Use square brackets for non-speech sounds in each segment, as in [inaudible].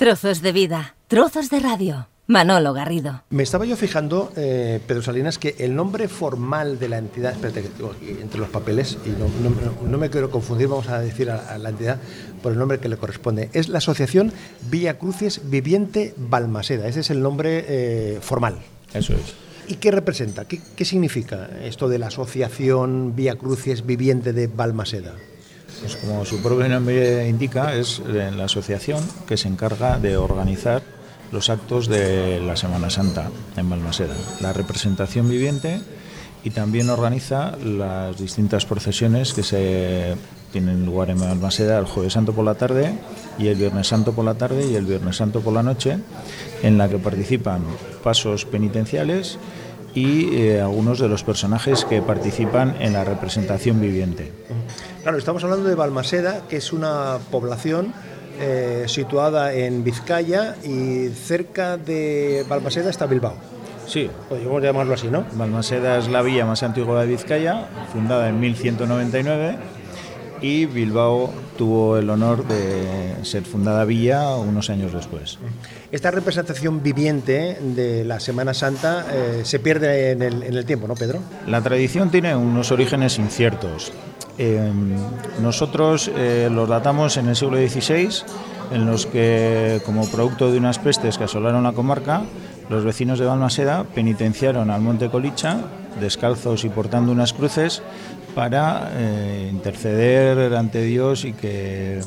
Trozos de vida, trozos de radio. Manolo Garrido. Me estaba yo fijando, eh, Pedro Salinas, que el nombre formal de la entidad, espérate que tengo aquí entre los papeles, y no, no- no me quiero confundir, vamos a decir a, a la entidad por el nombre que le corresponde, es la Asociación Villa Crucis Viviente Balmaseda. Ese es el nombre eh, formal. Eso es. ¿Y qué representa? ¿Qué, qué significa esto de la Asociación Vía Crucis Viviente de Balmaseda? Pues como su propio nombre indica, es la asociación que se encarga de organizar los actos de la Semana Santa en Balmaseda, la representación viviente y también organiza las distintas procesiones que se tienen lugar en Balmaseda el jueves santo por la tarde y el viernes santo por la tarde y el viernes santo por la noche, en la que participan pasos penitenciales y eh, algunos de los personajes que participan en la representación viviente. Claro, estamos hablando de Balmaseda, que es una población eh, situada en Vizcaya y cerca de Balmaseda está Bilbao. Sí, Podríamos llamarlo así, ¿no? Balmaseda es la villa más antigua de Vizcaya, fundada en 1199 y Bilbao tuvo el honor de ser fundada villa unos años después. Esta representación viviente de la Semana Santa eh, se pierde en el, en el tiempo, ¿no, Pedro? La tradición tiene unos orígenes inciertos. Eh, nosotros eh, los datamos en el siglo XVI, en los que, como producto de unas pestes que asolaron la comarca, los vecinos de Balmaseda penitenciaron al Monte Colicha, descalzos y portando unas cruces, para eh, interceder ante Dios y que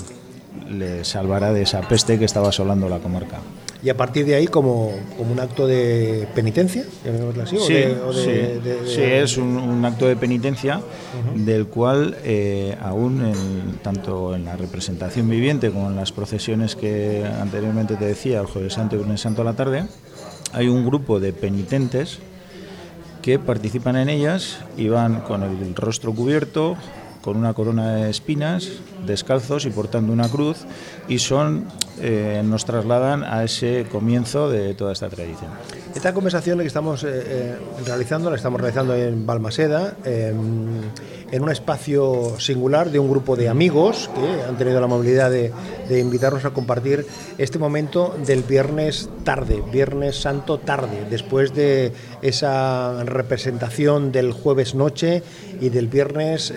le salvara de esa peste que estaba asolando la comarca. Y a partir de ahí, como, como un acto de penitencia, así, o Sí, de- o de- sí, de- de- sí, es un, un acto de penitencia del cual eh, aún en- tanto en la representación viviente como en las procesiones que anteriormente te decía, el jueves santo y viernes santo a la tarde, hay un grupo de penitentes que participan en ellas y van con el rostro cubierto, con una corona de espinas, descalzos y portando una cruz, y son eh, nos trasladan a ese comienzo de toda esta tradición. Esta conversación que estamos eh, eh, realizando la estamos realizando en Balmaseda, eh, en un espacio singular de un grupo de amigos que han tenido la amabilidad de, invitarnos a compartir este momento del viernes tarde, viernes santo tarde, después de esa representación del jueves noche y del viernes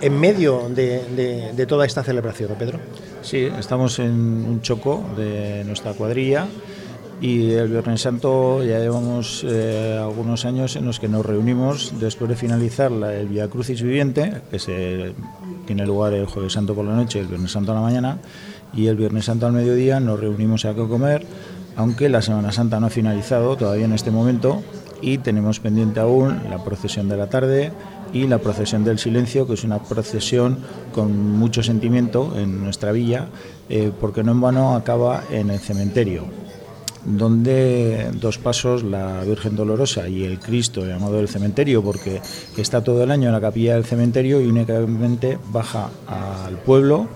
en medio de, toda esta celebración, ¿no, Pedro? Sí, estamos en un choco de nuestra cuadrilla y el Viernes Santo ya llevamos eh, algunos años en los que nos reunimos después de finalizar el Via Crucis Viviente, que se tiene lugar el Jueves Santo por la noche el Viernes Santo a la mañana, y el Viernes Santo al mediodía nos reunimos a comer, aunque la Semana Santa no ha finalizado todavía en este momento y tenemos pendiente aún la procesión de la tarde y la procesión del silencio, que es una procesión con mucho sentimiento en nuestra villa, eh, porque no en vano acaba en el cementerio, donde dos pasos, la Virgen Dolorosa y el Cristo llamado del cementerio, porque está todo el año en la capilla del cementerio y únicamente baja al pueblo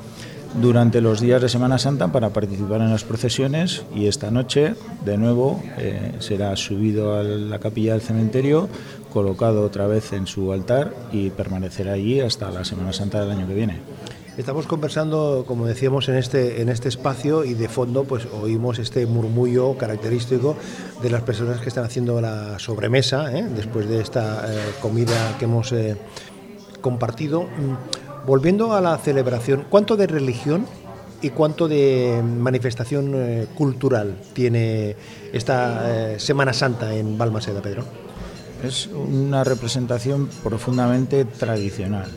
durante los días de Semana Santa para participar en las procesiones y esta noche de nuevo eh, será subido a la capilla del cementerio, colocado otra vez en su altar y permanecerá allí hasta la Semana Santa del año que viene. Estamos conversando, como decíamos, en este, en este espacio y de fondo pues oímos este murmullo característico de las personas que están haciendo la sobremesa ¿eh? después de esta eh, comida que hemos eh, compartido. Mm, Volviendo a la celebración, ¿cuánto de religión y cuánto de manifestación cultural tiene esta Semana Santa en Balmaseda, Pedro? Es una representación profundamente tradicional,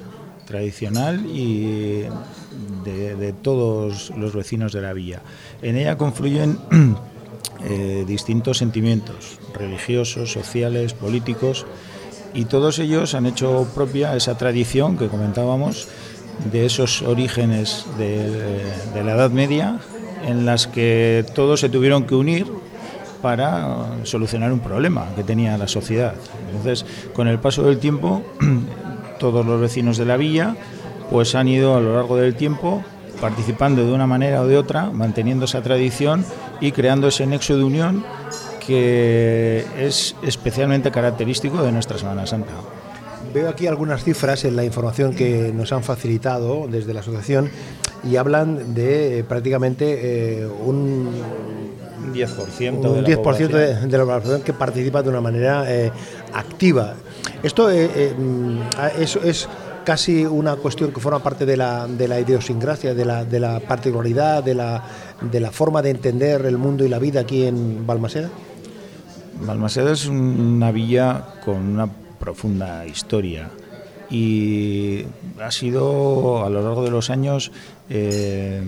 tradicional y de, todos los vecinos de la villa. En ella confluyen [clears throat] eh, distintos sentimientos religiosos, sociales, políticos y todos ellos han hecho propia esa tradición que comentábamos de esos orígenes de la Edad Media en las que todos se tuvieron que unir para solucionar un problema que tenía la sociedad. Entonces, con el paso del tiempo, [clears throat] todos los vecinos de la villa pues han ido a lo largo del tiempo participando de una manera o de otra, manteniendo esa tradición y creando ese nexo de unión que es especialmente característico de nuestra Semana Santa. Veo aquí algunas cifras en la información que nos han facilitado desde la asociación y hablan de prácticamente un un 10%, un de, 10 de, de, la población que participa de una manera eh, activa. Esto eh, eh, es, es, casi una cuestión que forma parte de la, de la idiosincrasia, de la, de la particularidad, de la, de la forma de entender el mundo y la vida aquí en Balmaseda. Balmaseda es una villa con una profunda historia y ha sido a lo largo de los años eh,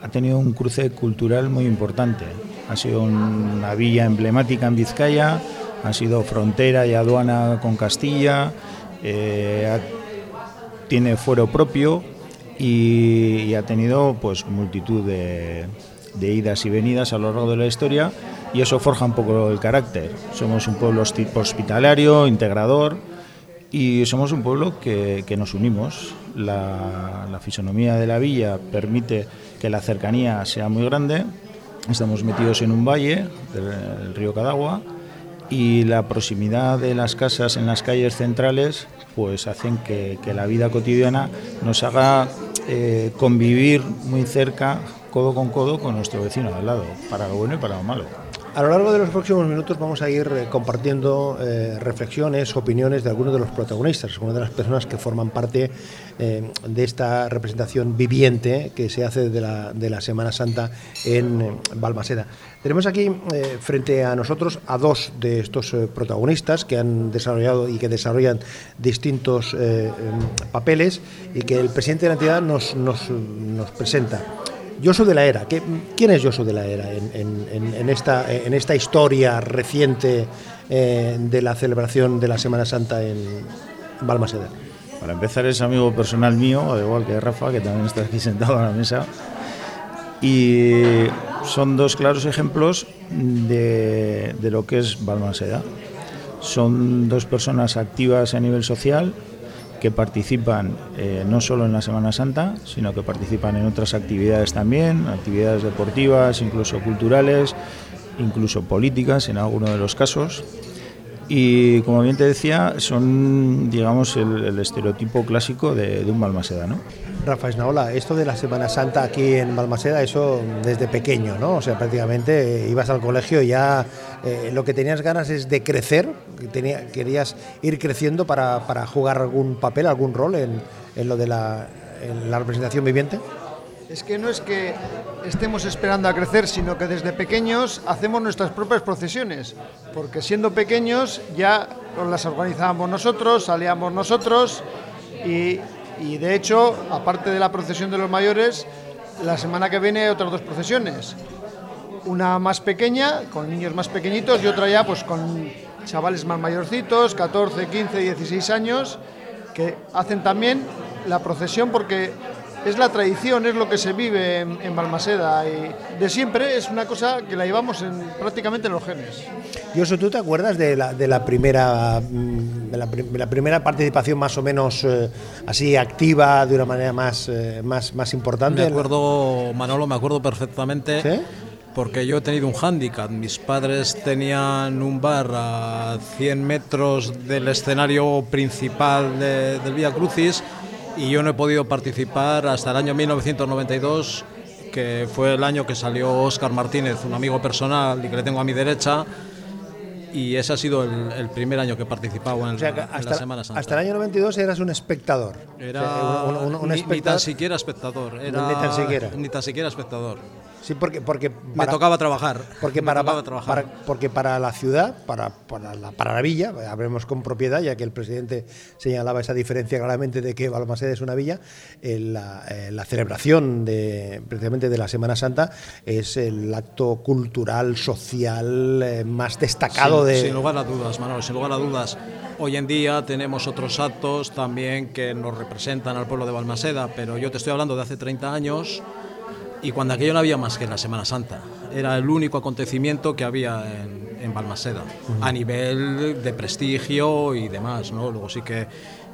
ha tenido un cruce cultural muy importante. Ha sido una villa emblemática en Vizcaya, ha sido frontera y aduana con Castilla, eh, tiene fuero propio y, ha tenido pues multitud de, de idas y venidas a lo largo de la historia y eso forja un poco el carácter. Somos un pueblo hospitalario, integrador y somos un pueblo que, que nos unimos. La, la, fisonomía de la villa permite que la cercanía sea muy grande. Estamos metidos en un valle del río Cadagua y la proximidad de las casas en las calles centrales pues hacen que, que la vida cotidiana nos haga eh, convivir muy cerca, codo con codo, con nuestro vecino de al lado, para lo bueno y para lo malo. A lo largo de los próximos minutos vamos a ir eh, compartiendo eh, reflexiones, opiniones de algunos de los protagonistas, algunas de las personas que forman parte eh, de esta representación viviente que se hace de la, de la Semana Santa en Balmaseda. Tenemos aquí frente a nosotros a dos de estos protagonistas que han desarrollado y que desarrollan distintos papeles y que el presidente de la entidad nos, nos, nos presenta. Josu de la Era. ¿Quién es Josu de la Era en esta historia reciente eh, de la celebración de la Semana Santa en Balmaseda? Para empezar es amigo personal mío, al igual que Rafa, que también está aquí sentado a la mesa. Y son dos claros ejemplos de, de lo que es Balmaseda. Son dos personas activas a nivel social, que participan eh, no solo en la Semana Santa, sino que participan en otras actividades también, actividades deportivas, incluso culturales, incluso políticas en algunos de los casos. Y como bien te decía, son, digamos, el, estereotipo clásico de, de un balmasedano. Rafa Esnaola, esto de la Semana Santa aquí en Balmaseda, eso desde pequeño, ¿no? O sea, prácticamente eh, ibas al colegio y ya eh, lo que tenías ganas es de crecer, querías ir creciendo para, para, jugar algún papel, algún rol en, en lo de la representación viviente. Es que no es que estemos esperando a crecer, sino que desde pequeños hacemos nuestras propias procesiones, porque siendo pequeños ya las organizábamos nosotros, salíamos nosotros y, y de hecho, aparte de la procesión de los mayores, la semana que viene hay otras dos procesiones. Una más pequeña, con niños más pequeñitos, y otra ya pues con chavales más mayorcitos, 14, 15, 16 años, que hacen también la procesión porque es la tradición, es lo que se vive en, en, Balmaseda y de siempre es una cosa que la llevamos en, prácticamente en los genes. Yoso, ¿tú te acuerdas de la, de la primera de la, de la, primera participación más o menos eh, así activa, de una manera más, eh, más, más importante? Me acuerdo, Manolo, me acuerdo perfectamente. ¿Sí? Porque yo he tenido un hándicap. Mis padres tenían un bar a 100 metros del escenario principal de, del Vía Crucis y yo no he podido participar hasta el año 1992, que fue el año que salió Óscar Martínez, un amigo personal y que le tengo a mi derecha. Y ese ha sido el, el primer año que he participado en, o sea, hasta, en la Semana Santa. Hasta el año 92 eras un espectador. Era un, un, un, ni, espectador. ni, tan siquiera espectador. Era, ni tan siquiera. Ni tan siquiera espectador. Sí, porque, porque para, me tocaba trabajar. Porque para, tocaba trabajar. Para, porque para la ciudad, para, para, la, para la villa, hablemos con propiedad, ya que el presidente señalaba esa diferencia claramente de que Balmaseda es una villa, eh, la, eh, la, celebración de, precisamente de la Semana Santa es el acto cultural, social eh, más destacado sin, de... Sin lugar a dudas, Manuel, sin lugar a dudas. Hoy en día tenemos otros actos también que nos representan al pueblo de Balmaseda, pero yo te estoy hablando de hace 30 años y cuando aquello no había más que la Semana Santa. Era el único acontecimiento que había en, en Balmaseda, uh -huh. a nivel de prestigio y demás. ¿no? Luego sí que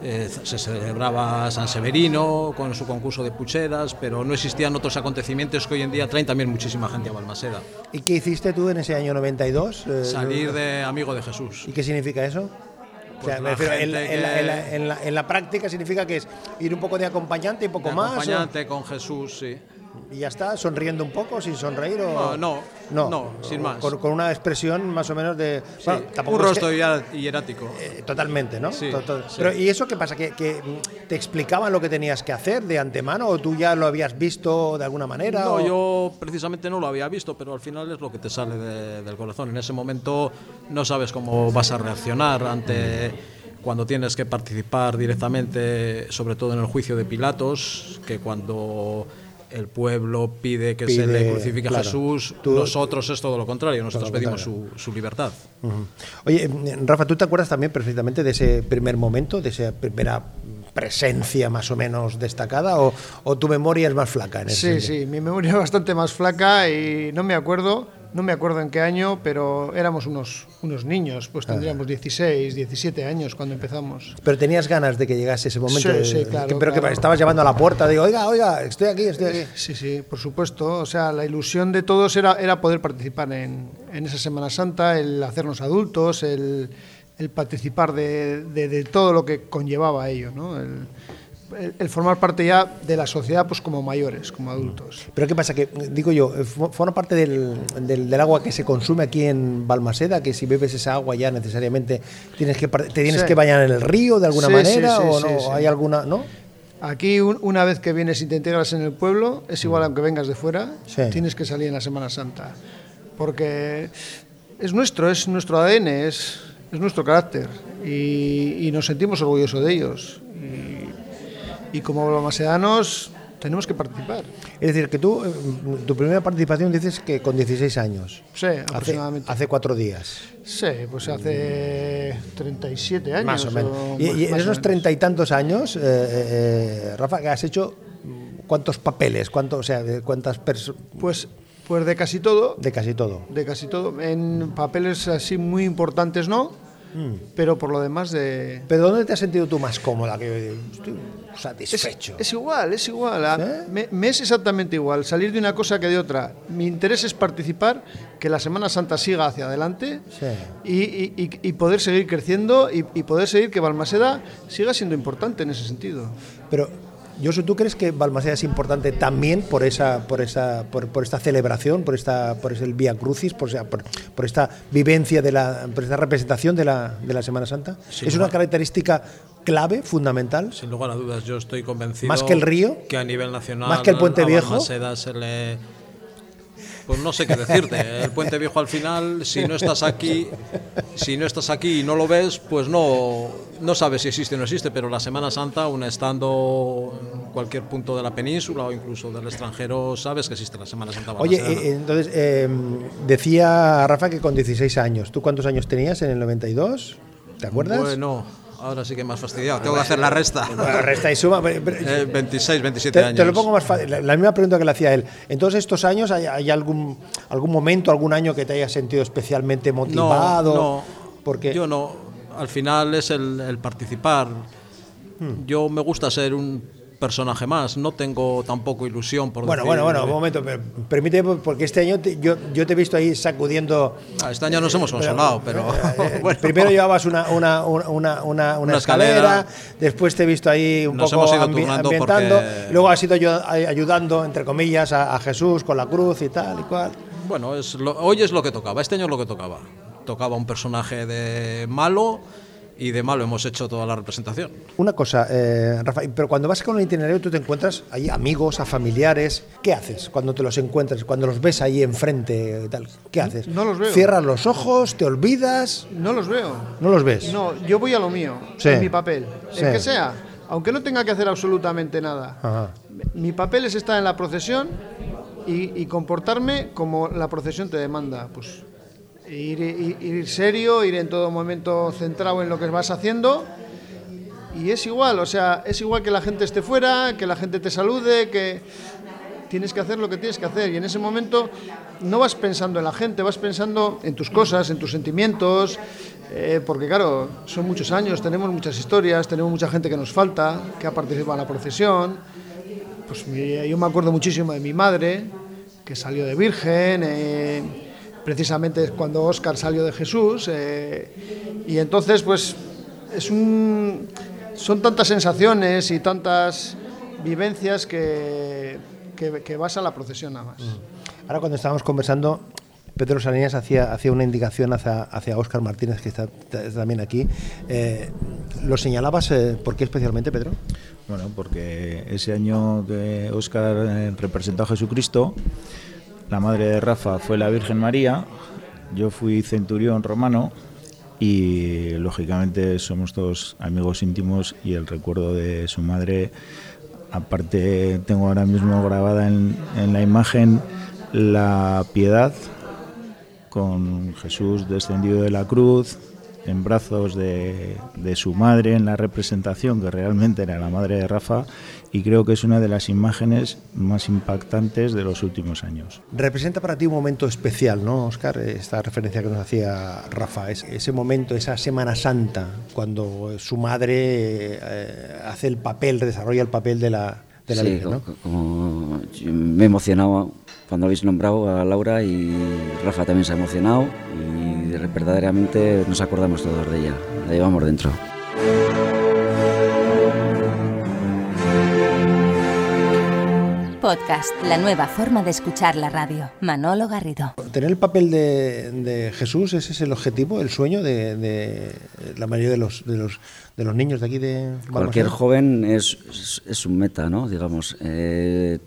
eh, se celebraba San Severino con su concurso de pucheras, pero no existían otros acontecimientos que hoy en día traen también muchísima gente a Balmaseda. ¿Y qué hiciste tú en ese año 92? Eh, Salir de amigo de Jesús. ¿Y qué significa eso? O sea, Pues la refiero, en, la, en la- en en en práctica significa que es ir un poco de acompañante y poco De más. o- acompañante con Jesús, sí. Y ya está, sonriendo un poco, sin sonreír o. No, no, no, sin más. Con, con una expresión más o menos de. Sí, bueno, un es rostro que- hier- hierático. eh, totalmente, ¿no? Sí, To- to- sí. Pero, ¿y eso qué pasa? ¿Que, que, te explicaban lo que tenías que hacer de antemano o tú ya lo habías visto de alguna manera? No, o- yo precisamente no lo había visto, pero al final es lo que te sale de- del corazón. En ese momento no sabes cómo vas a reaccionar ante cuando tienes que participar directamente, sobre todo en el juicio de Pilatos, que cuando el pueblo pide que se le crucifique claro. a Jesús, Tú- nosotros es todo lo contrario, nosotros lo pedimos su, su libertad. Ujú. Oye, mm, Rafa, ¿tú te acuerdas también perfectamente de ese primer momento, de esa primera presencia más o menos destacada o, o tu memoria es más flaca en ese Sí, sentido? sí, mi memoria es bastante más flaca y no me acuerdo, no me acuerdo en qué año, pero éramos unos, unos niños, pues tendríamos 16, 17 años cuando empezamos. Pero tenías ganas de que llegase ese momento. Sí, de- sí, claro, que- pero que estabas llamando a la puerta, digo, oiga, oiga, estoy aquí, estoy aquí. Sí, sí, por supuesto. O sea, la ilusión de todos era, era poder participar en, en esa Semana Santa, el hacernos adultos, el, el participar de, de- de todo lo que conllevaba ello, ¿no? El, el- el formar parte ya de la sociedad pues como mayores, como adultos. Pero ¿qué pasa? Que, digo yo, eh, fo- forma parte del, del- del agua que se consume aquí en Balmaseda, que si bebes esa agua ya necesariamente tienes que, te tienes Sí. que bañar en el río de alguna Sí, manera sí, o no, hay alguna, ¿no? Aquí, un- una vez que vienes y te integras en el pueblo, es igual aunque vengas de fuera, tienes que salir en la Semana Santa. Porque es nuestro, es nuestro ADN, es, es nuestro carácter. Y, y nos sentimos orgullosos de ellos. Y, y como balmasedanos tenemos que participar. Es decir, que tú, eh, tu primera participación dices que con 16 años. Sí, aproximadamente. hace cuatro días. Sí, pues hace 37 años. Más o menos. o Y, más- y en esos treinta y tantos años, eh, eh, eh, Rafa, ¿qué has hecho cuántos papeles? Cuánto, o sea, cuántas personas. Pues, pues de casi todo. De casi todo. De casi todo. En papeles así muy importantes no, Mm. pero por lo demás de... ¿Pero dónde te has sentido tú más cómoda? Que estoy Es, satisfecho. es igual, es igual. a- ¿Sí? Me, me es exactamente igual salir de una cosa que de otra. Mi interés es participar, que la Semana Santa siga hacia adelante Sí. y, y- y- y poder seguir creciendo y, y poder seguir que Balmaseda siga siendo importante en ese sentido. Pero, Josu, ¿tú crees que Balmaseda es importante también por esa, por esa, por, por esta celebración, por esta, por ese Vía Crucis, por, por, por esta vivencia de la, por esta representación de la, de la Semana Santa? Sin ¿Es una característica clave, fundamental? Sin lugar a dudas, yo estoy convencido. ¿Más que el río? Que a nivel nacional. ¿Más que el Puente a Viejo? Balmaseda se le. Pues no sé qué decirte. El Puente Viejo al final, si no estás aquí, si no estás aquí y no lo ves, pues no, no sabes si existe o no existe. Pero la Semana Santa, aún estando en cualquier punto de la península o incluso del extranjero, sabes que existe la Semana Santa. Oye, eh, entonces, eh, decía Rafa que con 16 años. ¿Tú cuántos años tenías en el 92? ¿Te acuerdas? Bueno, ahora sí que has fastidiado. Tengo que hacer la resta. [laughs] Bueno, resta y suma. pero- pero- Eh, 26, 27 Te, años. te lo pongo más fácil. La, la misma pregunta que le hacía él. En todos estos años, ¿hay, hay algún, algún momento, algún año que te hayas sentido especialmente motivado? No, no. Porque Yo no. Al final es el, el participar. Hmm. Yo me gusta ser un personaje más. No tengo tampoco ilusión por Bueno, decir- bueno, bueno, un momento. pero Permíteme, porque este año te- yo, yo te he visto ahí sacudiendo. Ah, Este año nos hemos consolado, pero. [laughs] eh, bueno. Primero llevabas una, una, una, una, escalera, escalera. después te he visto ahí un Nos poco hemos ido ambi- ambientando, porque- luego has ido ayudando, entre comillas, a, a Jesús con la cruz y tal y cual. Bueno, es lo- hoy es lo que tocaba. Este año es lo que tocaba. Tocaba un personaje de malo y de malo hemos hecho toda la representación. Una cosa, eh, Rafa, pero cuando vas con el itinerario tú te encuentras ahí amigos, a familiares. ¿Qué haces cuando te los encuentras, cuando los ves ahí enfrente? y Tal? ¿Qué haces? no los veo. ¿Cierras los ojos? ¿Te olvidas? No los veo. ¿No los ves? No, yo voy a lo mío, Sí. en mi papel, Sí. el que sea, aunque no tenga que hacer absolutamente nada. Ajá. Mi papel es estar en la procesión y, y comportarme como la procesión te demanda. Pues ir, serio, ir en todo momento centrado en lo que vas haciendo. Y es igual, o sea, es igual que la gente esté fuera, que la gente te salude, que tienes que hacer lo que tienes que hacer. Y en ese momento no vas pensando en la gente, vas pensando en tus cosas, en tus sentimientos, eh, porque claro, son muchos años, tenemos muchas historias, tenemos mucha gente que nos falta, que ha participado en la procesión. Pues yo me acuerdo muchísimo de mi madre, que salió de virgen, eh, precisamente cuando Óscar salió de Jesús, eh, y entonces pues es un, son tantas sensaciones y tantas vivencias que, que, que vas a la procesión nada más. Ahora cuando estábamos conversando, Pedro Salinas hacía, hacía una indicación hacia, hacia Óscar Martínez, que está, está también aquí. Eh, ¿Lo señalabas eh, por qué especialmente, Pedro? Bueno, porque ese año que Óscar eh, representó a Jesucristo, la madre de Rafa fue la Virgen María, yo fui centurión romano y lógicamente somos todos amigos íntimos y el recuerdo de su madre, aparte tengo ahora mismo grabada en, en la imagen la piedad con Jesús descendido de la cruz, en brazos de, su madre en la representación, que realmente era la madre de Rafa, y creo que es una de las imágenes más impactantes de los últimos años. Representa para ti un momento especial, ¿no, Oscar? Esta referencia que nos hacía Rafa, es, ese momento, esa Semana Santa, cuando su madre eh, hace el papel, desarrolla el papel de la, de la sí, Virgen, ¿no? como, me he emocionado cuando habéis nombrado a Laura y Rafa también se ha emocionado y verdaderamente nos acordamos todos de ella, la llevamos dentro. Podcast, la nueva forma de escuchar la radio. Manolo Garrido. Tener el papel de, de Jesús, ese es el objetivo, el sueño de, de la mayoría de los, de los, de los niños de aquí de Balmaseda? Cualquier joven es, es, es, un meta, ¿no? Digamos, eh,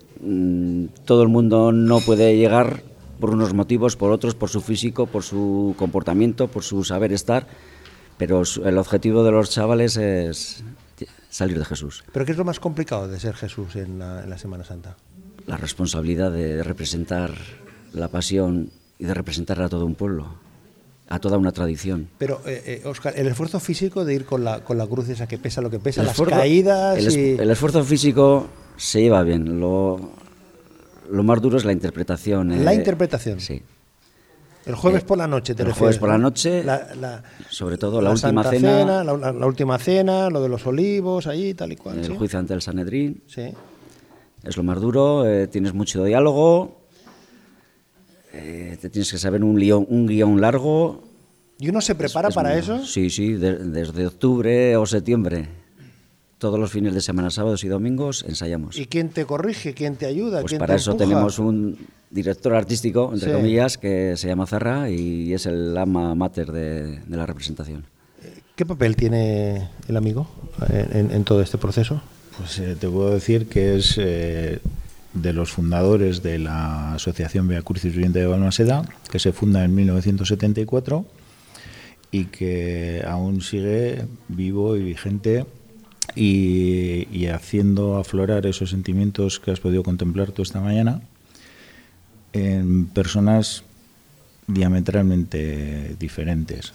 todo el mundo no puede llegar por unos motivos, por otros, por su físico, por su comportamiento, por su saber estar, pero el objetivo de los chavales es salir de Jesús. ¿Pero qué es lo más complicado de ser Jesús en la, en la Semana Santa? La responsabilidad de representar la pasión y de representar a todo un pueblo, a toda una tradición. Pero, eh, eh, Oscar, el esfuerzo físico de ir con la, con la cruz esa que pesa lo que pesa, el las esfuerzo, caídas... El, y... el esfuerzo físico se lleva bien, lo, lo más duro es la interpretación. La eh, interpretación. Sí. El jueves eh, por la noche, te El refieres, jueves por la ¿no? noche, la, la, sobre todo la, la última Santa cena, cena la, última cena, lo de los olivos, allí, tal y cual. el ¿sí? juicio ante el Sanedrín. Sí. Es lo más duro, eh, tienes mucho diálogo, eh, te tienes que saber un guion, un guion largo. ¿Y uno se prepara Es- es para muy- eso? Sí, sí, de- desde octubre o septiembre. Todos los fines de semana, sábados y domingos, ensayamos. ¿Y quién te corrige? ¿Quién te ayuda? Pues ¿Quién para te eso empuja? tenemos un director artístico, entre Sí. comillas, que se llama Zarra y es el ama mater de, de la representación. ¿Qué papel tiene el amigo en, en- en todo este proceso? Pues eh, te puedo decir que es eh, de los fundadores de la Asociación Via Crucis Viviente de Balmaseda, que se funda en 1974 y que aún sigue vivo y vigente y, haciendo aflorar esos sentimientos que has podido contemplar tú esta mañana en personas diametralmente diferentes.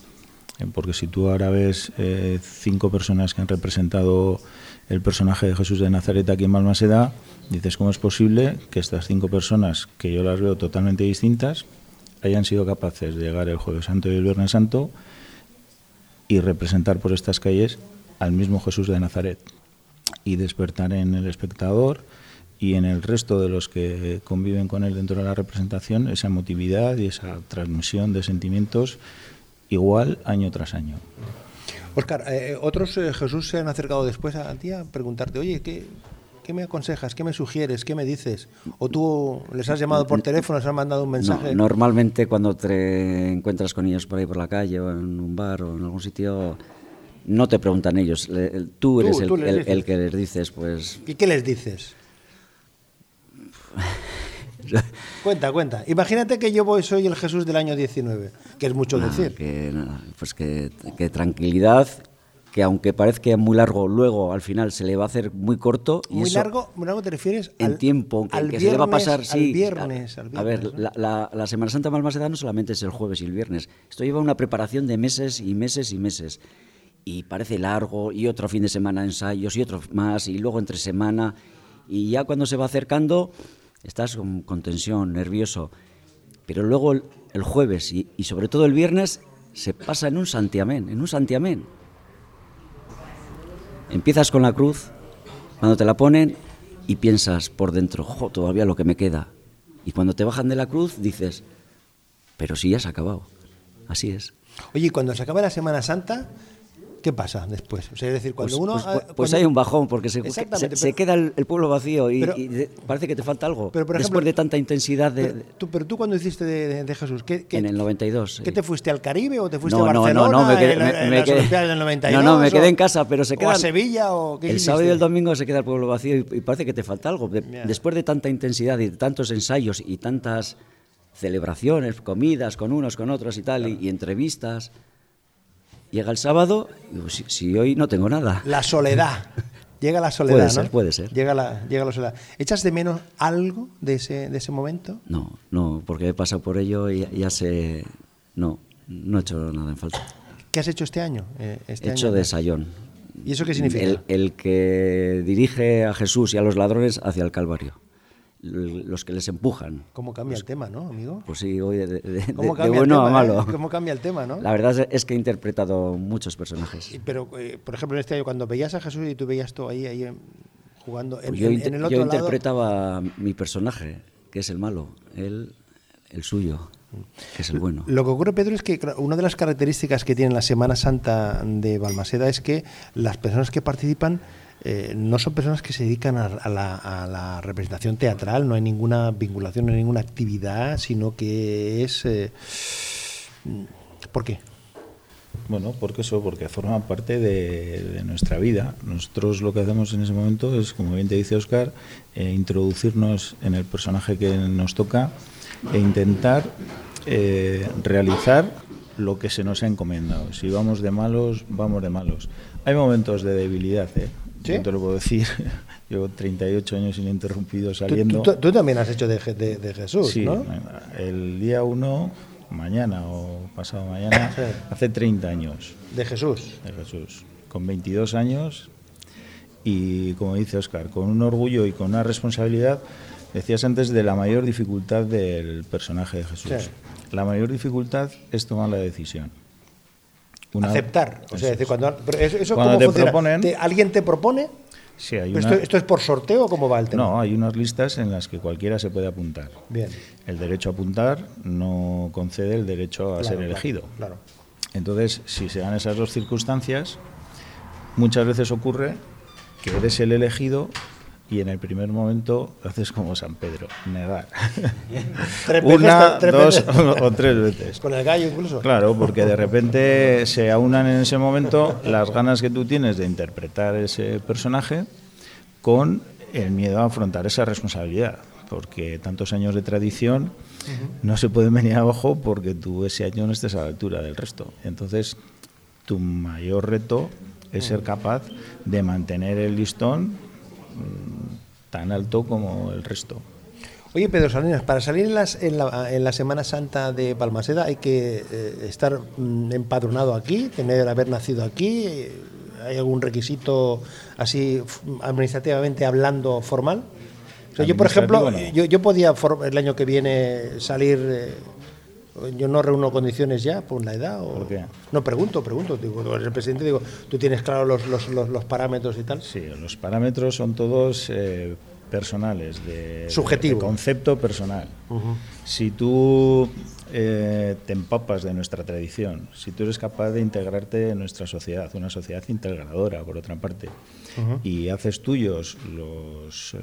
Eh, Porque si tú ahora ves eh, cinco personas que han representado el personaje de Jesús de Nazaret aquí en Balmaseda, dices, ¿cómo es posible que estas cinco personas, que yo las veo totalmente distintas, hayan sido capaces de llegar el Jueves Santo y el Viernes Santo y representar por estas calles al mismo Jesús de Nazaret y despertar en el espectador y en el resto de los que conviven con él dentro de la representación esa emotividad y esa transmisión de sentimientos igual año tras año. Oscar, eh, otros eh, Jesús se han acercado después a ti a preguntarte, oye, ¿qué, ¿qué me aconsejas? ¿Qué me sugieres? ¿Qué me dices? ¿O tú les has llamado por teléfono, les has mandado un mensaje? No, normalmente cuando te encuentras con ellos por ahí por la calle o en un bar o en algún sitio, no te preguntan ellos. Le- Tú eres el, tú les el- dices. el que les dices, pues ¿Y qué les dices? [laughs] Cuenta, cuenta. Imagínate que yo voy, soy el Jesús del año 19, que es mucho nada, decir. que, pues que, que tranquilidad, que aunque parezca muy largo, luego al final se le va a hacer muy corto. y Muy eso- largo, muy largo te refieres en al, tiempo, que, al que se le va a viernes- pasar, sí. Al viernes, al a ver, viernes, ¿no? la, la- la Semana Santa Malmaseda no solamente es el jueves y el viernes. Esto lleva una preparación de meses y meses y meses. Y parece largo, y otro fin de semana ensayos, y otro más, y luego entre semana. Y ya cuando se va acercando, estás con, tensión, nervioso. Pero luego el, jueves y, sobre todo el viernes se pasa en un santiamén, en un santiamén. Empiezas con la cruz, cuando te la ponen y piensas por dentro, jo, todavía lo que me queda. Y cuando te bajan de la cruz dices, pero si ya se ha acabado. Así es. Oye, cuando se acaba la Semana Santa, ¿Qué pasa después? O sea, es decir, cuando Pues, uno... pues- ah, pues cuando- hay un bajón porque se, se- se pero- queda el, el pueblo vacío y, Pero- y de- parece que te falta algo. Pero, por ejemplo- Después de tanta intensidad de, Pero tú, pero tú cuando hiciste de, Jesús, ¿qué, qué- en el 92. ¿qué sí. te fuiste al Caribe o te fuiste no, a no, Barcelona no, no, me quedé, en, me- en me las quedé- Olimpiadas del 92? No, no, me o- quedé en casa, pero se ¿O a. Sevilla o qué El hiciste? sábado y el domingo se queda el pueblo vacío y, y parece que te falta algo. De-. Después de tanta intensidad y de tantos ensayos y tantas celebraciones, comidas con unos, con otros y tal, y, y entrevistas, llega el sábado y digo, si, si hoy no tengo nada. La soledad. Llega la soledad, Puede ¿no? ser, puede ser. Llega la, llega la soledad. ¿Echas de menos algo de ese, de ese momento? No, no, porque he pasado por ello y ya, ya sé. No, no he hecho nada en falta. ¿Qué has hecho este año? Eh, este He hecho año? de sayón. ¿Y eso qué significa? El, el que dirige a Jesús y a los ladrones hacia el Calvario. Los que les empujan. ¿Cómo cambia el tema, no, amigo? Pues sí, de, de- de- ¿Cómo de cambia bueno tema, a malo. eh? ¿Cómo cambia el tema, no? La verdad es- que he interpretado muchos personajes. Pero, eh, por ejemplo, en este año, cuando veías a Jesús y tú veías tú ahí, ahí eh, jugando en, Pues yo en- inter- en el yo otro lado... interpretaba mi personaje, que es el malo, él, el suyo, que es el bueno. Lo que ocurre, Pedro, es que una de las características que tiene la Semana Santa de Balmaseda es que las personas que participan eh, no son personas que se dedican a, la, representación teatral, no hay ninguna vinculación, no hay ninguna actividad, sino que es... eh, ¿Por qué? Bueno, porque eso, porque forma parte de, nuestra vida. Nosotros lo que hacemos en ese momento es, como bien te dice Oscar, eh, introducirnos en el personaje que nos toca e intentar realizar lo que se nos ha encomendado. Si vamos de malos, vamos de malos. Hay momentos de debilidad, ¿eh? ¿Sí? Yo te lo puedo decir. [laughs] Llevo 38 años ininterrumpidos saliendo. tú- tú también has hecho de, de- de Jesús, Sí, ¿no? el día 1, mañana o pasado mañana, [laughs] Sí. hace 30 años De Jesús. de Jesús, con 22 años y, como dice Oscar, con un orgullo y con una responsabilidad, decías antes de la mayor dificultad del personaje de Jesús. Sí. La mayor dificultad es tomar la decisión. Una- Aceptar. O sea, es decir, cuando, eso, eso Cuando ¿cómo te funciona? proponen- ¿Te- ¿Alguien te propone? Sí, hay ¿Esto, una- esto es por sorteo o cómo va el tema? No, hay unas listas en las que cualquiera se puede apuntar. Bien. El derecho a apuntar no concede el derecho a Claro, ser claro, elegido. Claro. Entonces, si se dan esas dos circunstancias, muchas veces ocurre que eres el elegido y en el primer momento haces como San Pedro, negar. [laughs] Una, tres dos [laughs] o tres veces. Con el gallo incluso. Claro, porque de repente se aunan en ese momento las ganas que tú tienes de interpretar ese personaje con el miedo a afrontar esa responsabilidad, porque tantos años de tradición no se pueden venir abajo porque tú ese año no estés a la altura del resto. Entonces, tu mayor reto es ser capaz de mantener el listón mm, tan alto como el resto. Oye, Pedro Salinas, para salir en, las- en la, en la Semana Santa de Balmaseda hay que eh, estar mm, empadronado aquí, tener haber nacido aquí. eh, ¿Hay algún requisito así administrativamente hablando formal? O sea, yo, por ejemplo, no. yo, yo podía el año que viene salir. Yo no reúno condiciones ya por la edad. O, ¿Por qué? No pregunto, pregunto. Digo, el presidente, digo, tú tienes claro los, los, los, los parámetros y tal. Sí, los parámetros son todos eh, personales, de, Subjetivo. de concepto personal. Si tú eh, te empapas de nuestra tradición, si tú eres capaz de integrarte en nuestra sociedad, una sociedad integradora, por otra parte, y haces tuyos los, eh,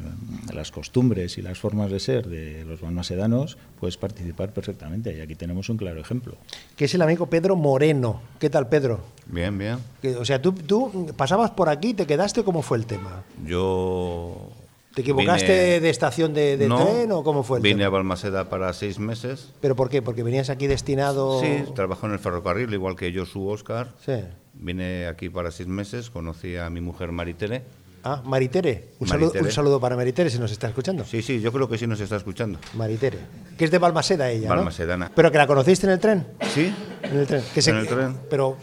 las costumbres y las formas de ser de los balmasedanos, puedes participar perfectamente. Y aquí tenemos un claro ejemplo. Que es el amigo Pedro Moreno. ¿Qué tal, Pedro? Bien, bien. Que, o sea, tú, tú pasabas por aquí, te quedaste, ¿cómo fue el tema? Yo. ¿Te equivocaste vine- de estación de, de No, tren o cómo fue el Vine tema? a Balmaseda para seis meses. ¿Pero por qué? ¿Porque venías aquí destinado...? Sí, trabajo en el ferrocarril, igual que yo, su Oscar. Sí. Vine aquí para seis meses, conocí a mi mujer Maritere. Ah, Maritere. Un, Saludo, Maritere. un saludo para Maritere, si nos está escuchando. Sí, sí, yo creo que sí nos está escuchando. Maritere. Que es de Balmaseda ella, ¿no? Balmasedana. ¿Pero que la conociste en el tren? Sí, En el tren. Que En el tren. Pero,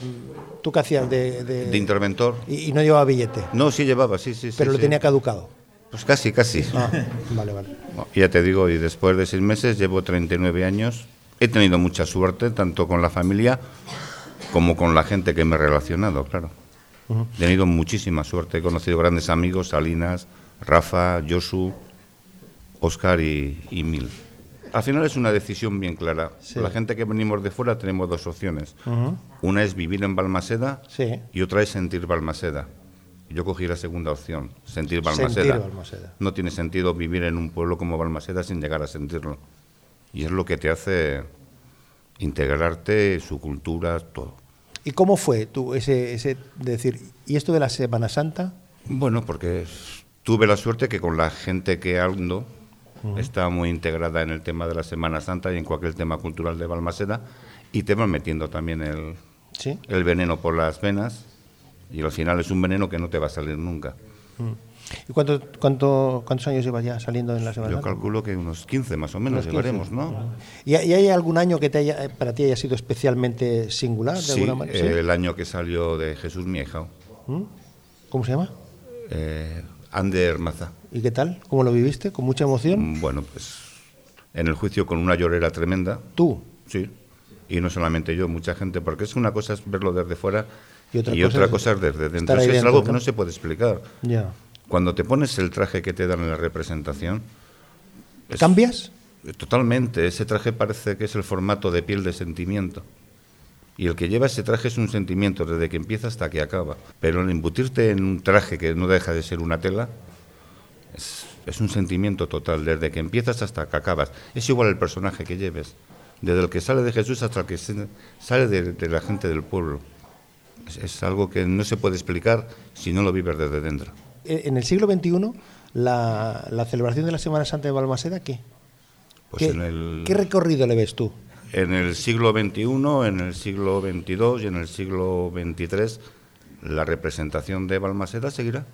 ¿tú qué hacías de...? de- de interventor. y, y no llevaba billete, No, sí llevaba, sí, sí. sí, pero lo sí. tenía caducado. Pues casi, casi. Ah, vale, vale. Bueno, ya te digo, y después de seis meses llevo 39 años. He tenido mucha suerte, tanto con la familia como con la gente que me he relacionado, claro. He tenido muchísima suerte. He conocido grandes amigos, Salinas, Rafa, Josu, Oscar y, y Mil. Al final es una decisión bien clara. Sí. La gente que venimos de fuera tenemos dos opciones. Una es vivir en Balmaseda Sí. y otra es sentir Balmaseda. Yo cogí la segunda opción, sentir Sentir Balmaseda. No tiene sentido vivir en un pueblo como Balmaseda sin llegar a sentirlo. Y es lo que te hace integrarte, su cultura, todo. ¿Y cómo fue tú ese, ese de decir, ¿y esto de la Semana Santa? Bueno, porque tuve la suerte que con la gente que ando está muy integrada en el tema de la Semana Santa y en cualquier tema cultural de Balmaseda y te van metiendo también el, Sí. el veneno por las venas y al final es un veneno que no te va a salir nunca. ¿Y cuánto, cuánto, cuántos años llevas ya saliendo en la Semana Yo calculo que unos 15 más o menos Unos 15. llevaremos, ¿no? ¿Y, hay algún año que te haya- eh, para ti haya sido especialmente singular, de Sí, alguna manera? eh, el año que salió de Jesús mi hija, ¿Mm? ¿Cómo se llama? eh, Ander Maza. ¿Y qué tal? ¿Cómo lo viviste? ¿Con mucha emoción? Mm, Bueno, pues en el juicio con una llorera tremenda, ¿Tú? Sí, y no solamente yo, mucha gente, porque es una cosa es verlo desde fuera Y otra cosa es cosa es desde dentro. Es, dentro, algo ¿no? que no se puede explicar. Ya. Cuando te pones el traje que te dan en la representación, es- ¿Cambias? Totalmente, ese traje parece que es el formato de piel de sentimiento. Y el que lleva ese traje es un sentimiento desde que empieza hasta que acaba. Pero el embutirte en un traje que no deja de ser una tela es, es un sentimiento total, desde que empiezas hasta que acabas. Es igual el personaje que lleves, desde el que sale de Jesús hasta el que sale de, de la gente del pueblo. Es, es algo que no se puede explicar si no lo vives desde dentro. Eh, En el siglo XXI, la, la celebración de la Semana Santa de Balmaseda, ¿qué? Pues ¿Qué, en el- qué recorrido le ves tú? En el siglo XXI, en el siglo XXII y en el siglo XXIII, la representación de Balmaseda seguirá.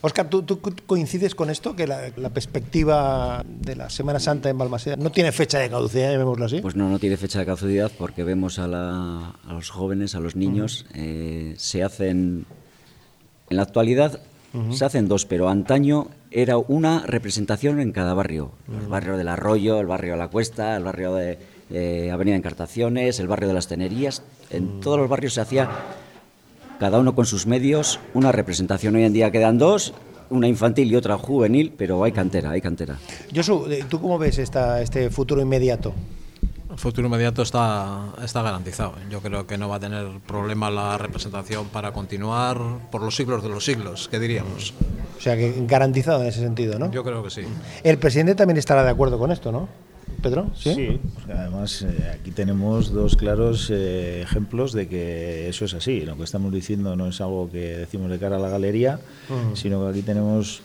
Oscar, ¿tú, tú coincides con esto? Que la, la perspectiva de la Semana Santa en Balmaseda no tiene fecha de caducidad, llamémoslo así. Pues no, no tiene fecha de caducidad porque vemos a, la- a los jóvenes, a los niños, eh, se hacen, en la actualidad se hacen dos, pero antaño era una representación en cada barrio. El barrio del Arroyo, el barrio de la Cuesta, el barrio de eh, Avenida Encartaciones, el barrio de las Tenerías. En todos los barrios se hacía, cada uno con sus medios, una representación. Hoy en día quedan dos, una infantil y otra juvenil, pero hay cantera, hay cantera. Josu, eh, ¿tú cómo ves esta, este futuro inmediato? El futuro inmediato está, está garantizado. Yo creo que no va a tener problema la representación para continuar por los siglos de los siglos, ¿qué diríamos? O sea, que garantizado en ese sentido, ¿no? Yo creo que sí. El presidente también estará de acuerdo con esto, ¿no? Pedro, ¿sí? porque además eh, aquí tenemos dos claros eh, ejemplos de que eso es así. Lo que estamos diciendo no es algo que decimos de cara a la galería, sino que aquí tenemos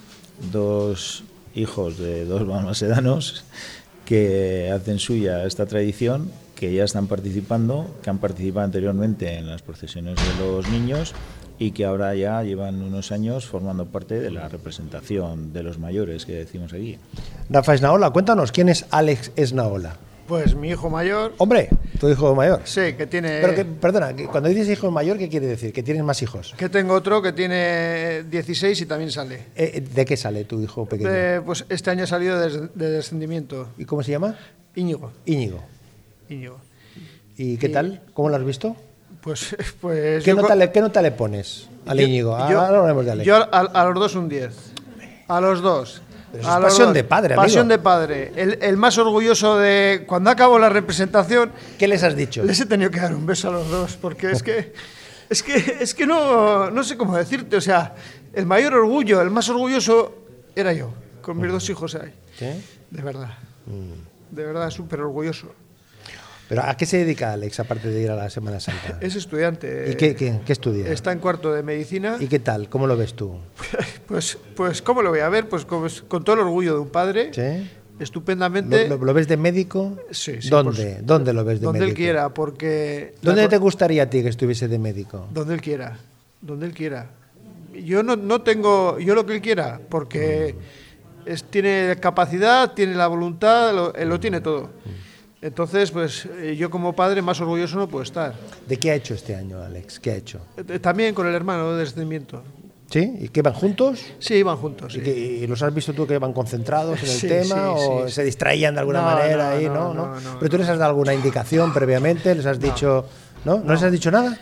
dos hijos de dos balmasedanos que hacen suya esta tradición, que ya están participando, que han participado anteriormente en las procesiones de los niños y que ahora ya llevan unos años formando parte de la representación de los mayores que decimos aquí. Rafa Esnaola, cuéntanos, ¿quién es Alex Esnaola? Pues mi hijo mayor, Hombre, tu hijo mayor. sí, que tiene... Pero que, perdona, que cuando dices hijo mayor, ¿qué quiere decir? Que tienes más hijos. que tengo otro que tiene 16 y también sale. Eh, ¿De qué sale tu hijo pequeño? Eh, pues este año ha salido de, de descendimiento. ¿Y cómo se llama? Íñigo. Íñigo. Íñigo. ¿Y qué Y- tal? ¿Cómo lo has visto? Pues, [laughs] pues ¿Qué nota, le, qué nota le pones al Íñigo? yo- Ahora hablamos de Alex. Yo a, a los dos un 10. A los dos. Pero eso A es los pasión dos. de padre, amigo. Pasión de padre. El, el más orgulloso de... Cuando acabo la representación, ¿Qué les has dicho? les he tenido que dar un beso a los dos, porque es [laughs] que... Es que, es que no, no sé cómo decirte, o sea, el mayor orgullo, el más orgulloso era yo, con mis dos hijos ahí. ¿Sí? De verdad. Mm. De verdad, súper orgulloso. ¿Pero a qué se dedica Alex, aparte de ir a la Semana Santa? Es estudiante. ¿Y qué, qué- qué estudia? Está en cuarto de medicina. ¿Y qué tal? ¿Cómo lo ves tú? [laughs] Pues, pues, ¿cómo lo voy a ver? Pues con, con todo el orgullo de un padre. ¿Sí? Estupendamente. ¿Lo, ves de médico? Sí, sí, ¿Dónde? pues, ¿Dónde lo ves de donde médico? él quiera, porque. ¿Dónde la te gustaría a ti que estuviese de médico? Donde él quiera. Donde él quiera. Yo no, no tengo. Yo lo que él quiera, porque es, tiene capacidad, tiene la voluntad, lo, él lo tiene todo. Entonces, pues eh, yo como padre más orgulloso no puedo estar. ¿De qué ha hecho este año, Alex? ¿Qué ha hecho? Eh, También con el hermano de descendimiento. ¿Sí? ¿Y qué van juntos? Sí, iban juntos. ¿Y, sí. que- y los has visto tú que van concentrados en el Sí, tema sí, o se distraían de alguna No, manera no, ahí, no, ¿no? no, Pero tú les has dado alguna indicación previamente, les has dicho, ¿no? ¿No les has dicho nada?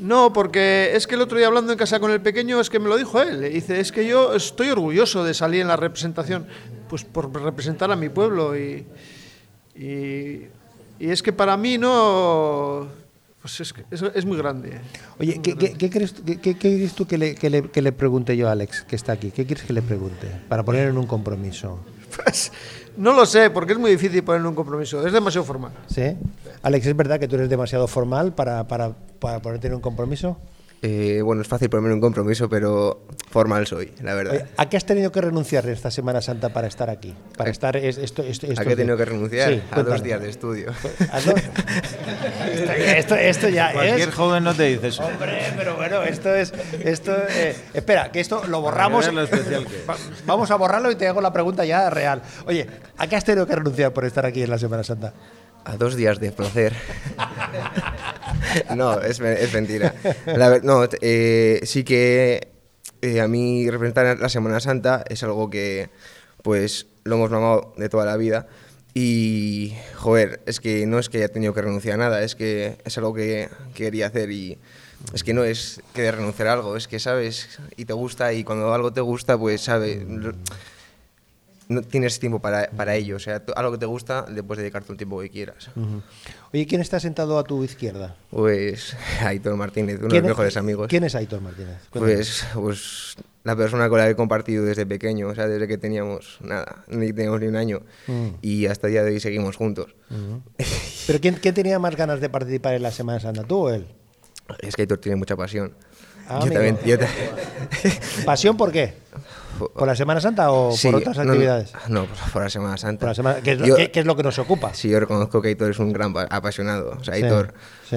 No, porque es que el otro día hablando en casa con el pequeño es que me lo dijo él. Dice, es que yo estoy orgulloso de salir en la representación, pues por representar a mi pueblo y, Y, y es que para mí no... Pues es, es, es muy grande. Oye, ¿qué, qué, qué crees, qué, qué quieres tú que le, que, le, que le pregunte yo a Alex, que está aquí? ¿Qué quieres que le pregunte? Para poner en un compromiso. Pues no lo sé, porque es muy difícil poner un compromiso. Es demasiado formal. ¿Sí? Alex, ¿es verdad que tú eres demasiado formal para, para, para ponerte en un compromiso? Eh, bueno, es fácil ponerme un compromiso, pero formal soy, la verdad. ¿A qué has tenido que renunciar esta Semana Santa para estar aquí? Para estar es- esto, esto, ¿A esto qué he tenido que renunciar? Sí, a dos días de estudio. ¿A dos? esto, esto, esto ya Cualquier es... joven no te dice eso. Hombre, pero bueno, esto es... Esto, eh, espera, que esto lo borramos. Lo especial que es. Va- Vamos a borrarlo y te hago la pregunta ya real. Oye, ¿a qué has tenido que renunciar por estar aquí en la Semana Santa? A dos días de placer. [laughs] [laughs] no, es, es mentira. La no, eh, sí que eh, a mí representar la Semana Santa es algo que, pues, lo hemos mamado de toda la vida. Y, joder, es que no es que haya tenido que renunciar a nada, es que es algo que quería hacer y es que no es que de renunciar a algo, es que sabes y te gusta y cuando algo te gusta, pues sabes, no tienes tiempo para, para ello. O sea, tú- algo que te gusta, le puedes dedicar todo el tiempo que quieras. Oye, ¿quién está sentado a tu izquierda? Pues [laughs] Aitor Martínez, uno de ¿Quién los es- mejores amigos. ¿Quién es Aitor Martínez? Pues, pues la persona con la que he compartido desde pequeño, o sea, desde que teníamos nada, ni teníamos ni un año. Mm. Y hasta el día de hoy seguimos juntos. ¿Pero quién, quién tenía más ganas de participar en la Semana Santa, tú o él? Es que Aitor tiene mucha pasión. Ah, yo también. Yo ¿Pasión por qué? ¿Por la Semana Santa o Sí, por otras no, actividades? No, por, por la Semana Santa. La semana- ¿qué, es lo, Yo- qué- qué es lo que nos ocupa? Sí, yo reconozco que Aitor es un gran pa- apasionado. O sea, Aitor. sí.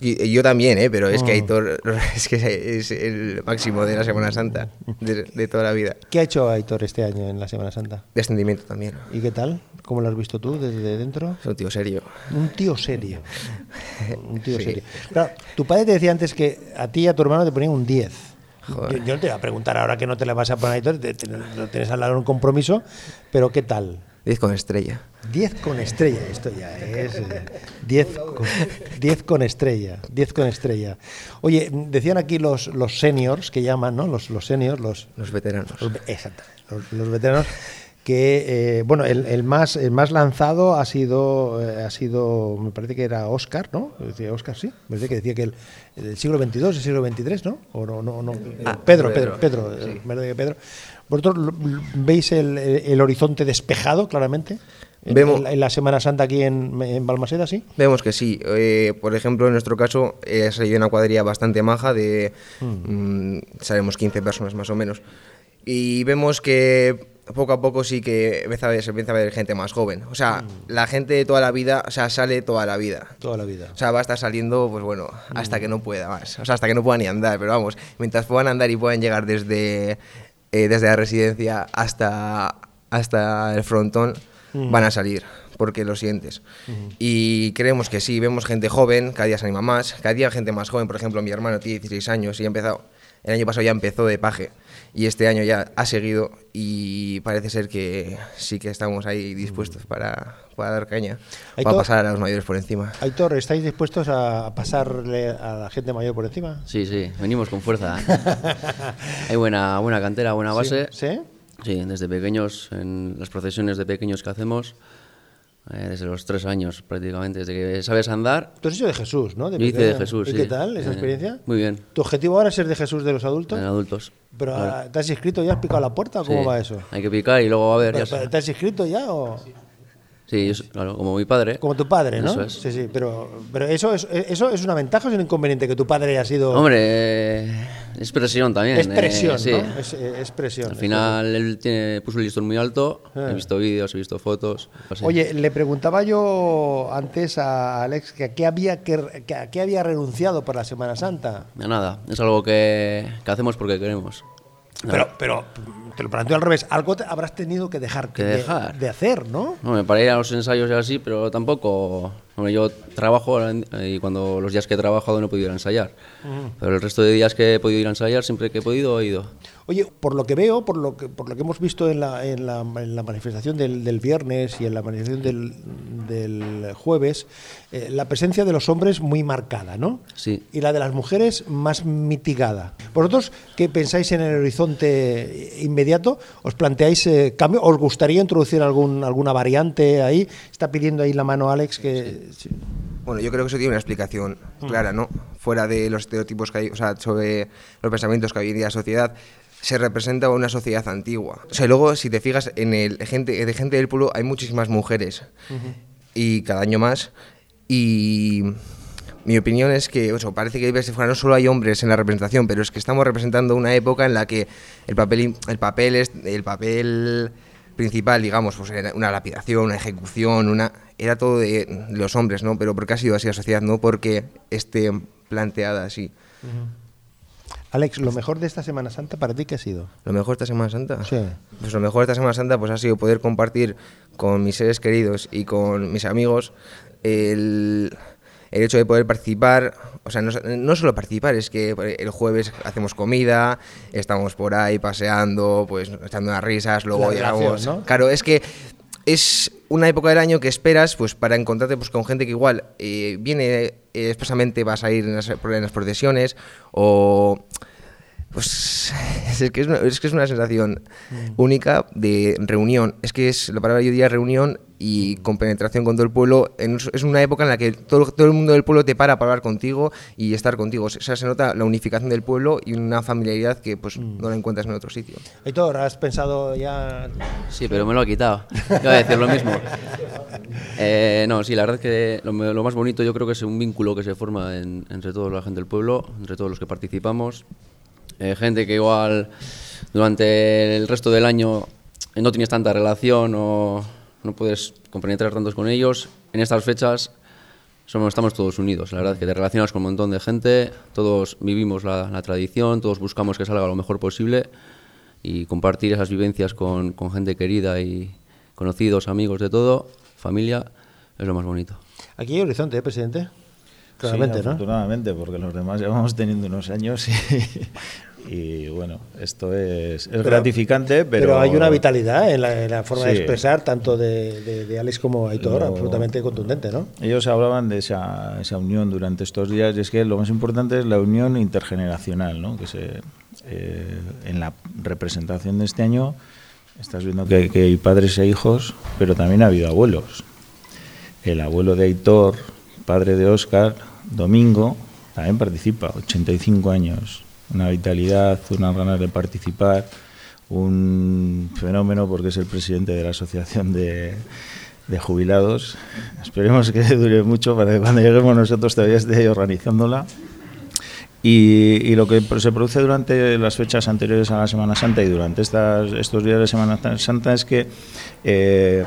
Y, y yo también, ¿eh? pero es que Mm. Aitor [laughs] es, que es el máximo de la Semana Santa, de, de toda la vida. ¿Qué ha hecho Aitor este año en la Semana Santa? Descendimiento también. ¿Y qué tal? ¿Cómo lo has visto tú desde dentro? Es un tío serio. Un tío serio. [laughs] Un tío Sí. serio. Claro, tu padre te decía antes que a ti y a tu hermano te ponían un 10. Yo, Joder. yo no te voy a preguntar ahora que no te le vas a poner a Aitor, te- te- no tienes al lado un compromiso, pero ¿qué tal? 10 con estrella. 10 con estrella, esto ya es. eh, 10 con, 10 con estrella, 10 con estrella. Oye, decían aquí los, los seniors, que llaman, ¿no? Los, los seniors, los, Los veteranos. los- exactamente, los, los veteranos, que, eh, bueno, el, el más, el más lanzado ha sido, eh, ha sido, me parece que era Oscar, ¿no? Decía Oscar, sí, me parece que decía que el, el siglo XXII, el siglo XXIII, ¿no? O no, no, no, Ah, Pedro, Pedro, Pedro, Pedro, sí. eh, me parece que Pedro. ¿Vosotros veis el, el horizonte despejado, claramente? En- Vemos- en, la- Semana Santa aquí en, en Balmaseda, sí. Vemos que sí. Eh, por ejemplo, en nuestro caso, eh, ha salido una cuadrilla bastante maja de. mm, sabemos 15 personas más o menos. Y vemos que poco a poco sí que empieza a ver- se empieza a ver gente más joven. O sea, la gente de toda la vida, o sea, sale toda la vida. Toda la vida. O sea, va a estar saliendo, pues bueno, hasta que no pueda más. O sea, hasta que no puedan ni andar. Pero vamos, mientras puedan andar y puedan llegar desde, eh, desde la residencia hasta, hasta el frontón, van a salir, porque lo sientes. Y creemos que sí, vemos gente joven, cada día se anima más. Cada día gente más joven, por ejemplo, mi hermano tiene 16 años y ha empezado. El año pasado ya empezó de paje y este año ya ha seguido y parece ser que sí que estamos ahí dispuestos para, para dar caña, Hay para pasar a los mayores por encima. Aitor, ¿estáis dispuestos a pasarle a la gente mayor por encima? Sí, sí, venimos con fuerza. [laughs] Hay buena, buena cantera, buena base. ¿Sí? Sí, desde pequeños, en las procesiones de pequeños que hacemos, eh, desde los tres años prácticamente, desde que sabes andar. Tú has hecho de Jesús, ¿no? Yo hice pequeño. de Jesús, ¿Y sí. qué tal esa Eh, experiencia? muy bien. ¿Tu objetivo ahora es ser de Jesús de los adultos? En adultos. ¿Pero Claro. ah, te has inscrito ya? ¿Has picado la puerta o cómo Sí. va eso? Hay que picar y luego a ver. Pero- ya pero, ¿Te has inscrito ya o...? Sí, yo, claro, como mi padre. Como tu padre, ¿no? Eso es. Sí, sí, pero, pero eso, es, ¿eso es una ventaja o es un inconveniente que tu padre haya sido... Hombre, eh, es presión también. es eh, presión, sí. ¿no? Es, eh, es presión. Al es final él tiene, puso el listón muy alto. Ah. He visto vídeos, he visto fotos. así. Oye, le preguntaba yo antes a Alex que a qué había, que, que a qué había renunciado por la Semana Santa. A nada, es algo que, que hacemos porque queremos. Pero, pero te lo planteo al revés. Algo te- habrás tenido que dejar, Que de, dejar. de hacer, ¿no? No, me para ir a los ensayos y así, pero tampoco Bueno, yo trabajo y cuando los días que he trabajado no he podido ir a ensayar. Pero el resto de días que he podido ir a ensayar, siempre que he podido, he ido. Oye, por lo que veo, por lo que, por lo que hemos visto en la, en la, en la manifestación del, del, viernes y en la manifestación del, del jueves, eh, la presencia de los hombres muy marcada, ¿no? Sí. Y la de las mujeres más mitigada. ¿Vosotros qué pensáis en el horizonte inmediato? ¿Os planteáis eh, cambio? ¿Os gustaría introducir algún, alguna variante ahí? Está pidiendo ahí la mano Alex que... Sí. Bueno, yo creo que eso tiene una explicación clara, ¿no? Fuera de los estereotipos que hay, o sea, sobre los pensamientos que hay en la sociedad, se representa una sociedad antigua. O sea, luego, si te fijas, en el gente, de gente del pueblo hay muchísimas mujeres. Uh -huh. Y cada año más. Y mi opinión es que o sea, parece que no solo hay hombres en la representación, pero es que estamos representando una época en la que el papel, el papel, es, el papel principal, digamos, pues era una lapidación, una ejecución, una era todo de los hombres, ¿no? Pero porque ha sido así la sociedad, no porque esté planteada así. Uh -huh. Alex, lo mejor de esta Semana Santa para ti qué ha sido? Lo mejor de esta Semana Santa. Sí. Pues lo mejor de esta Semana Santa pues ha sido poder compartir con mis seres queridos y con mis amigos el, el hecho de poder participar, o sea, no, no, solo participar, es que el jueves hacemos comida, estamos por ahí paseando, pues echando unas risas, luego La llegamos. Claro, es que es una época del año que esperas pues para encontrarte pues con gente que igual eh, viene eh, expresamente vas a ir en las, en las procesiones o pues [laughs] es que es una, es que es una sensación Mm. única de reunión. Es que es la palabra yo diría reunión y con penetración con todo el pueblo. En- es una época en la que todo, todo el mundo del pueblo te para para hablar contigo y estar contigo. O sea, se nota la unificación del pueblo y una familiaridad que pues Mm. no la encuentras en otro sitio. Heitor, ¿has pensado ya...? Sí, pero me lo ha quitado. Iba a decir lo mismo. [laughs] Eh, no, sí, la verdad es que lo, lo más bonito yo creo que es un vínculo que se forma en- entre toda la gente del pueblo, entre todos los que participamos. Eh, gente que igual durante el resto del año no tienes tanta relación o no puedes compenetrar tantos con ellos. En estas fechas somos, estamos todos unidos. La verdad que te relacionas con un montón de gente, todos vivimos la, la tradición, todos buscamos que salga lo mejor posible y compartir esas vivencias con, con gente querida y conocidos, amigos de todo, familia, es lo más bonito. Aquí hay horizonte, ¿eh, presidente? Claramente, sí, ¿no? afortunadamente, porque los demás llevamos teniendo unos años y, y, bueno, esto es, es gratificante, pero... Pero hay una vitalidad en la, en la forma de Sí. expresar, tanto de, de, de Alex como Aitor, Lo- absolutamente contundente, ¿no? Ellos hablaban de esa, esa unión durante estos días y es que lo más importante es la unión intergeneracional, ¿no? que se, eh, en la representación de este año estás viendo que, que hay padres e hijos, pero también ha habido abuelos. El abuelo de Aitor, padre de Óscar, Domingo, también participa, 85 años, una vitalidad, unas ganas de participar, un fenómeno porque es el presidente de la asociación de, de jubilados. Esperemos que dure mucho para que cuando lleguemos nosotros todavía esté organizándola. Y, y lo que se produce durante las fechas anteriores a la Semana Santa y durante estas, estos días de Semana Santa es que eh,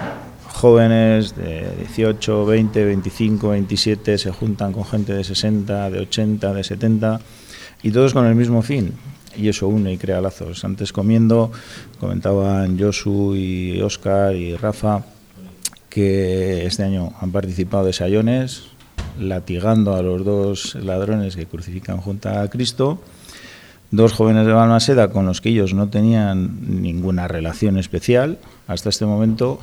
jóvenes de 18, 20, 25, 27 se juntan con gente de 60, de 80, de 70 y todos con el mismo fin. Y eso une y crea lazos. Antes comiendo, comentaban Josu y Oscar y Rafa que este año han participado de sayones, latigando a los dos ladrones que crucifican junto a Cristo. Dos jóvenes de Balmaseda con los que ellos no tenían ninguna relación especial hasta este momento.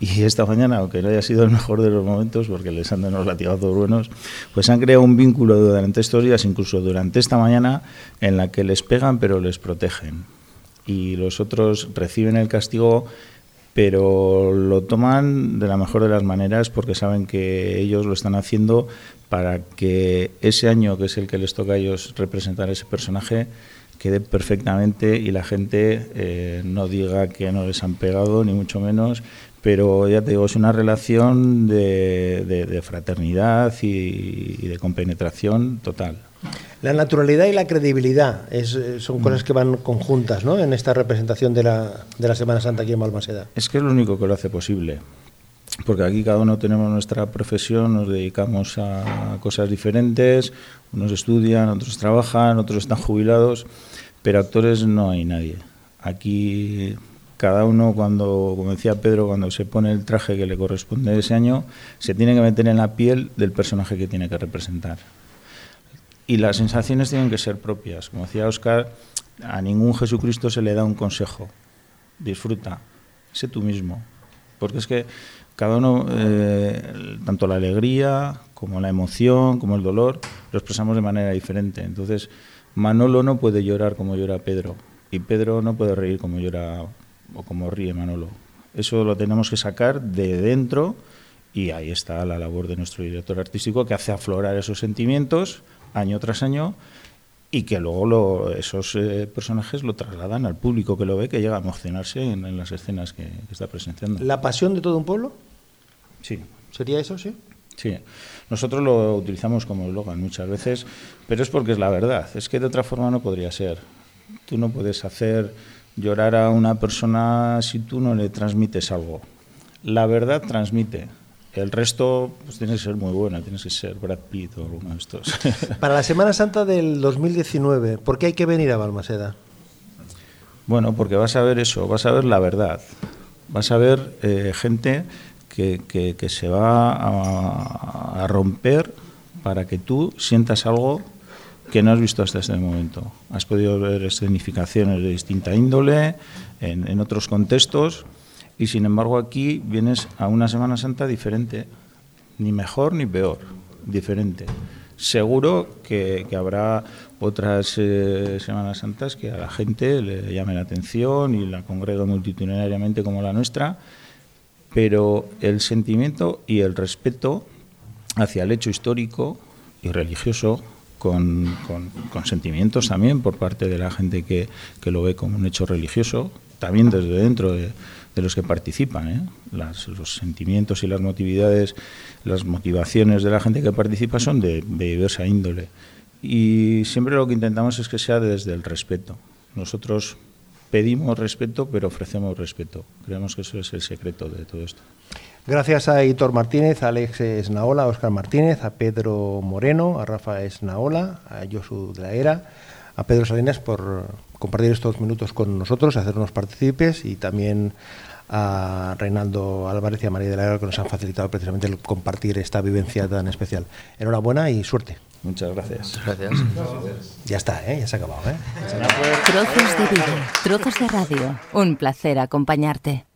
Y esta mañana, aunque no haya sido el mejor de los momentos, porque les han dado unos latigazos buenos, pues han creado un vínculo durante estos días, incluso durante esta mañana, en la que les pegan pero les protegen. Y los otros reciben el castigo pero lo toman de la mejor de las maneras porque saben que ellos lo están haciendo para que ese año, que es el que les toca a ellos representar ese personaje, quede perfectamente y la gente eh, no diga que no les han pegado, ni mucho menos, pero ya te digo, es una relación de, de, de fraternidad y, y de compenetración total. La naturalidad y la credibilidad es, eh, son cosas que van conjuntas ¿no? en esta representación de la, de la Semana Santa aquí en Balmaseda. Es que es lo único que lo hace posible. Porque aquí cada uno tenemos nuestra profesión, nos dedicamos a cosas diferentes, unos estudian, otros trabajan, otros están [laughs] jubilados, pero actores no hay nadie. Aquí cada uno cuando, como decía Pedro, cuando se pone el traje que le corresponde ese año, se tiene que meter en la piel del personaje que tiene que representar. Y las sensaciones tienen que ser propias. Como decía Oscar, a ningún Jesucristo se le da un consejo. Disfruta, sé tú mismo. Porque es que cada uno, eh, tanto la alegría como la emoción, como el dolor, lo expresamos de manera diferente. Entonces, Manolo no puede llorar como llora Pedro y Pedro no puede reír como llora o como ríe Manolo. Eso lo tenemos que sacar de dentro y ahí está la labor de nuestro director artístico que hace aflorar esos sentimientos año tras año y que luego esos eh, personajes lo trasladan al público que lo ve, que llega a emocionarse en, las escenas que, que, está presentando. ¿La pasión de todo un pueblo? Sí. ¿Sería eso, sí? Sí. Nosotros lo utilizamos como eslogan muchas veces, pero es porque es la verdad. Es que de otra forma no podría ser. Tú no puedes hacer llorar a una persona si tú no le transmites algo. La verdad transmite. El resto pues, tiene que ser muy buena, tienes que ser Brad Pitt o alguno de estos. [laughs] Para la Semana Santa del 2019, ¿por qué hay que venir a Balmaseda? Bueno, porque vas a ver eso, vas a ver la verdad. Vas a ver eh, gente que, que, se va a, a romper para que tú sientas algo que no has visto hasta este momento. Has podido ver escenificaciones de distinta índole, en, en, otros contextos, y sin embargo aquí vienes a una Semana Santa diferente, ni mejor ni peor, diferente. Seguro que, habrá otras eh, Semanas Santas que a la gente le llame la atención y la congrega multitudinariamente como la nuestra, pero el sentimiento y el respeto hacia el hecho histórico y religioso con, con, sentimientos también por parte de la gente que, que, lo ve como un hecho religioso, también desde dentro de, los que participan. ¿eh? Las, los sentimientos y las motividades, las motivaciones de la gente que participa son de, de diversa índole. Y siempre lo que intentamos es que sea desde el respeto. Nosotros pedimos respeto, pero ofrecemos respeto. Creemos que eso es el secreto de todo esto. Gracias a Hitor Martínez, a Alex Esnaola, a Oscar Martínez, a Pedro Moreno, a Rafa Esnaola, a Josu de la Era, a Pedro Salinas por compartir estos minutos con nosotros, hacernos partícipes y también a Reinaldo Álvarez y a María de la Era que nos han facilitado precisamente el compartir esta vivencia tan especial. Enhorabuena y suerte. Muchas gracias. Gracias. Ya está, ¿eh? ya se ha acabado. ¿eh? Trozos de vida, trozos de radio. Un placer acompañarte.